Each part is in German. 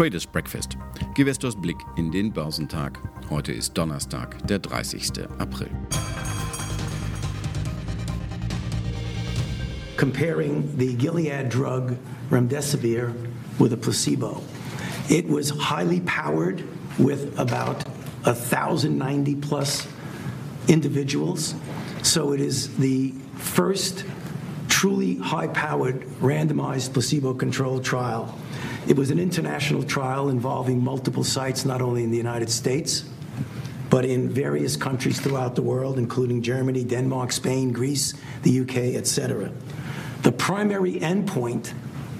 Traders Breakfast. Gewestors Blick in den Börsentag. Heute ist Donnerstag, der 30. April. Comparing the Gilead drug remdesivir with a placebo. It was highly powered with about 1,090 plus individuals. So it is the first truly high powered randomized placebo controlled trial it was an international trial involving multiple sites, not only in the United States, but in various countries throughout the world, including Germany, Denmark, Spain, Greece, the UK, etc. The primary endpoint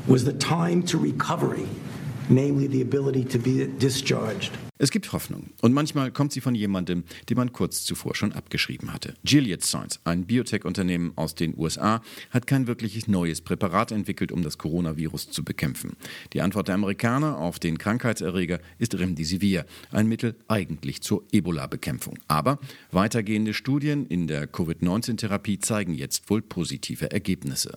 was the time to recovery, namely the ability to be discharged. Es gibt Hoffnung und manchmal kommt sie von jemandem, den man kurz zuvor schon abgeschrieben hatte. Gilead Science, ein Biotech-Unternehmen aus den USA, hat kein wirkliches neues Präparat entwickelt, um das Coronavirus zu bekämpfen. Die Antwort der Amerikaner auf den Krankheitserreger ist Remdesivir, ein Mittel eigentlich zur Ebola-Bekämpfung. Aber weitergehende Studien in der Covid-19-Therapie zeigen jetzt wohl positive Ergebnisse.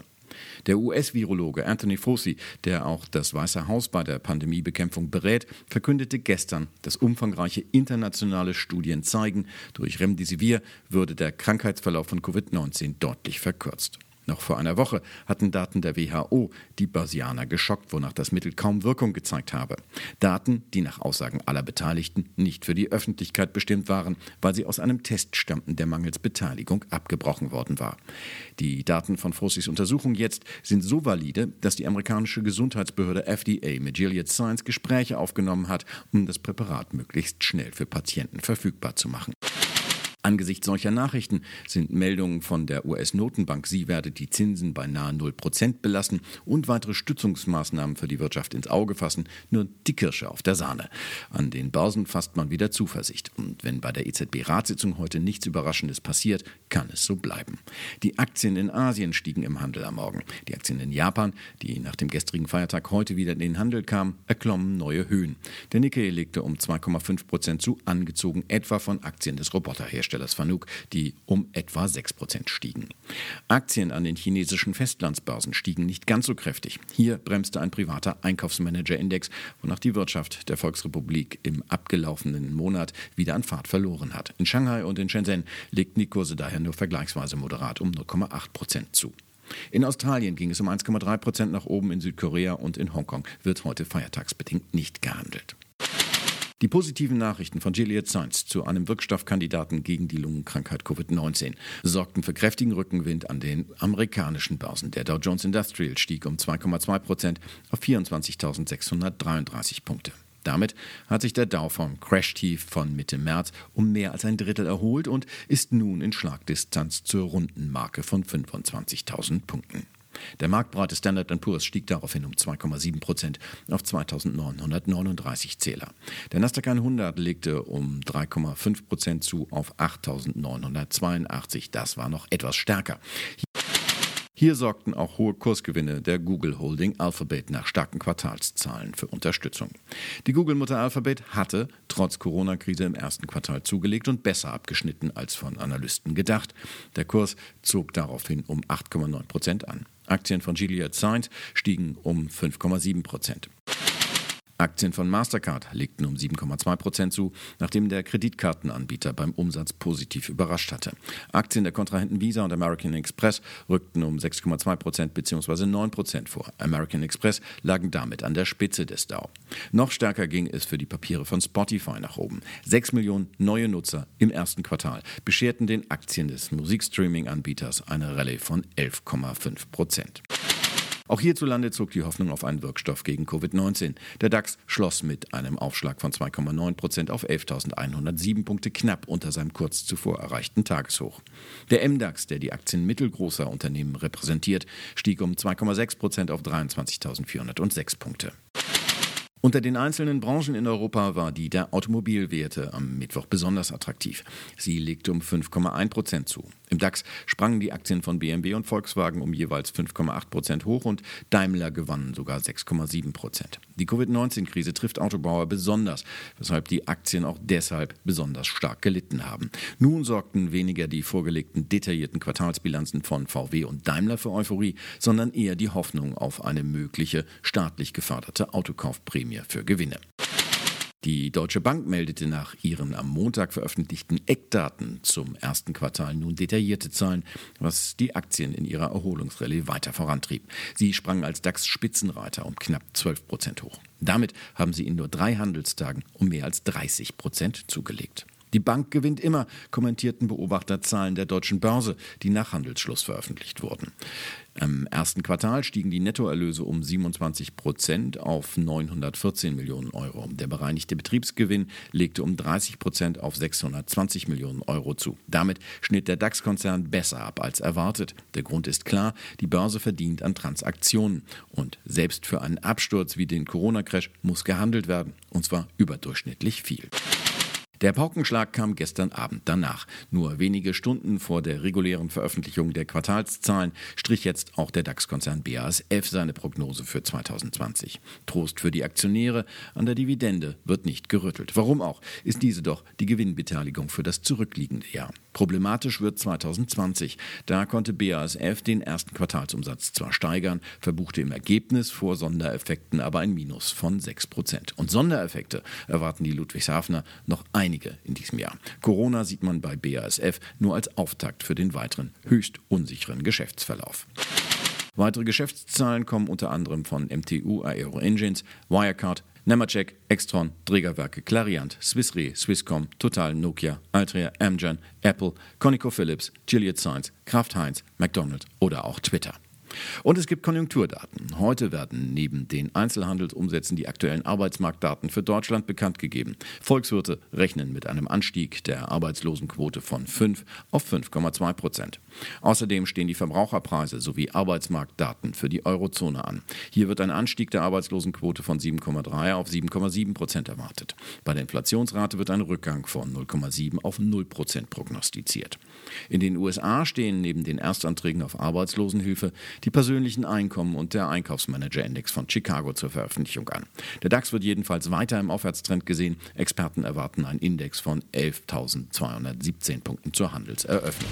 Der US-Virologe Anthony Fauci, der auch das Weiße Haus bei der Pandemiebekämpfung berät, verkündete gestern, dass umfangreiche internationale Studien zeigen, durch Remdesivir würde der Krankheitsverlauf von Covid-19 deutlich verkürzt. Noch vor einer Woche hatten Daten der WHO die Börsianer geschockt, wonach das Mittel kaum Wirkung gezeigt habe. Daten, die nach Aussagen aller Beteiligten nicht für die Öffentlichkeit bestimmt waren, weil sie aus einem Test stammten, der mangels Beteiligung abgebrochen worden war. Die Daten von Fossis Untersuchung jetzt sind so valide, dass die amerikanische Gesundheitsbehörde FDA mit Gilead Science Gespräche aufgenommen hat, um das Präparat möglichst schnell für Patienten verfügbar zu machen. Angesichts solcher Nachrichten sind Meldungen von der US-Notenbank, sie werde die Zinsen bei nahe 0 Prozent belassen und weitere Stützungsmaßnahmen für die Wirtschaft ins Auge fassen, nur die Kirsche auf der Sahne. An den Börsen fasst man wieder Zuversicht. Und wenn bei der EZB-Ratssitzung heute nichts Überraschendes passiert, kann es so bleiben. Die Aktien in Asien stiegen im Handel am Morgen. Die Aktien in Japan, die nach dem gestrigen Feiertag heute wieder in den Handel kamen, erklommen neue Höhen. Der Nikkei legte um 2,5 Prozent zu, angezogen etwa von Aktien des Roboterherstellers. Herstellers Fanuc, die um etwa 6% stiegen. Aktien an den chinesischen Festlandsbörsen stiegen nicht ganz so kräftig. Hier bremste ein privater Einkaufsmanager-Index, wonach die Wirtschaft der Volksrepublik im abgelaufenen Monat wieder an Fahrt verloren hat. In Shanghai und in Shenzhen legten die Kurse daher nur vergleichsweise moderat um 0,8% zu. In Australien ging es um 1,3 Prozent nach oben, in Südkorea und in Hongkong wird heute feiertagsbedingt nicht gehandelt. Die positiven Nachrichten von Gilead Science zu einem Wirkstoffkandidaten gegen die Lungenkrankheit Covid-19 sorgten für kräftigen Rückenwind an den amerikanischen Börsen. Der Dow Jones Industrial stieg um 2,2 Prozent auf 24.633 Punkte. Damit hat sich der Dow vom Crash-Tief von Mitte März um mehr als ein Drittel erholt und ist nun in Schlagdistanz zur runden Marke von 25.000 Punkten. Der marktbreite Standard Poor's stieg daraufhin um 2,7 Prozent auf 2.939 Zähler. Der Nasdaq 100 legte um 3,5 Prozent zu auf 8.982. Das war noch etwas stärker. Hier sorgten auch hohe Kursgewinne der Google Holding Alphabet nach starken Quartalszahlen für Unterstützung. Die Google-Mutter Alphabet hatte trotz Corona-Krise im ersten Quartal zugelegt und besser abgeschnitten als von Analysten gedacht. Der Kurs zog daraufhin um 8,9 Prozent an. Aktien von Gilead Science stiegen um 5,7 Prozent. Aktien von Mastercard legten um 7,2 Prozent zu, nachdem der Kreditkartenanbieter beim Umsatz positiv überrascht hatte. Aktien der Kontrahenten Visa und American Express rückten um 6,2 Prozent bzw. 9 Prozent vor. American Express lagen damit an der Spitze des Dow. Noch stärker ging es für die Papiere von Spotify nach oben. 6 Millionen neue Nutzer im ersten Quartal bescherten den Aktien des Musikstreaming-Anbieters eine Rallye von 11,5 Prozent. Auch hierzulande zog die Hoffnung auf einen Wirkstoff gegen Covid-19. Der DAX schloss mit einem Aufschlag von 2,9 Prozent auf 11.107 Punkte knapp unter seinem kurz zuvor erreichten Tageshoch. Der MDAX, der die Aktien mittelgroßer Unternehmen repräsentiert, stieg um 2,6 Prozent auf 23.406 Punkte. Unter den einzelnen Branchen in Europa war die der Automobilwerte am Mittwoch besonders attraktiv. Sie legte um 5,1 Prozent zu. Im DAX sprangen die Aktien von BMW und Volkswagen um jeweils 5,8 Prozent hoch und Daimler gewannen sogar 6,7 Prozent. Die Covid-19-Krise trifft Autobauer besonders, weshalb die Aktien auch deshalb besonders stark gelitten haben. Nun sorgten weniger die vorgelegten detaillierten Quartalsbilanzen von VW und Daimler für Euphorie, sondern eher die Hoffnung auf eine mögliche staatlich geförderte Autokaufprämie Prämie für Gewinne. Die Deutsche Bank meldete nach ihren am Montag veröffentlichten Eckdaten zum ersten Quartal nun detaillierte Zahlen, was die Aktien in ihrer Erholungsrallye weiter vorantrieb. Sie sprangen als DAX-Spitzenreiter um knapp 12 Prozent hoch. Damit haben sie in nur drei Handelstagen um mehr als 30 Prozent zugelegt. Die Bank gewinnt immer, kommentierten Beobachter Zahlen der deutschen Börse, die nach Handelsschluss veröffentlicht wurden. Im ersten Quartal stiegen die Nettoerlöse um 27 Prozent auf 914 Millionen Euro. Der bereinigte Betriebsgewinn legte um 30 Prozent auf 620 Millionen Euro zu. Damit schnitt der DAX-Konzern besser ab als erwartet. Der Grund ist klar, die Börse verdient an Transaktionen. Und selbst für einen Absturz wie den Corona-Crash muss gehandelt werden. Und zwar überdurchschnittlich viel. Der Paukenschlag kam gestern Abend danach. Nur wenige Stunden vor der regulären Veröffentlichung der Quartalszahlen strich jetzt auch der DAX-Konzern BASF seine Prognose für 2020. Trost für die Aktionäre, an der Dividende wird nicht gerüttelt. Warum auch, ist diese doch die Gewinnbeteiligung für das zurückliegende Jahr. Problematisch wird 2020. Da konnte BASF den ersten Quartalsumsatz zwar steigern, verbuchte im Ergebnis vor Sondereffekten aber ein Minus von 6 Prozent. Und Sondereffekte erwarten die Ludwigshafener noch einige in diesem Jahr. Corona sieht man bei BASF nur als Auftakt für den weiteren höchst unsicheren Geschäftsverlauf. Weitere Geschäftszahlen kommen unter anderem von MTU Aero Engines, Wirecard, Nemetschek, Extron, Trägerwerke Clariant, Swissre, Swisscom, Total, Nokia, Altria, Amgen, Apple, ConocoPhillips, Gilead Science, Kraft Heinz, McDonald's oder auch Twitter. Und es gibt Konjunkturdaten. Heute werden neben den Einzelhandelsumsätzen die aktuellen Arbeitsmarktdaten für Deutschland bekannt gegeben. Volkswirte rechnen mit einem Anstieg der Arbeitslosenquote von 5 auf 5,2 Prozent. Außerdem stehen die Verbraucherpreise sowie Arbeitsmarktdaten für die Eurozone an. Hier wird ein Anstieg der Arbeitslosenquote von 7,3 auf 7,7 Prozent erwartet. Bei der Inflationsrate wird ein Rückgang von 0,7 auf 0 Prozent prognostiziert. In den USA stehen neben den Erstanträgen auf Arbeitslosenhilfe die persönlichen Einkommen und der Einkaufsmanager-Index von Chicago zur Veröffentlichung an. Der DAX wird jedenfalls weiter im Aufwärtstrend gesehen. Experten erwarten einen Index von 11.217 Punkten zur Handelseröffnung.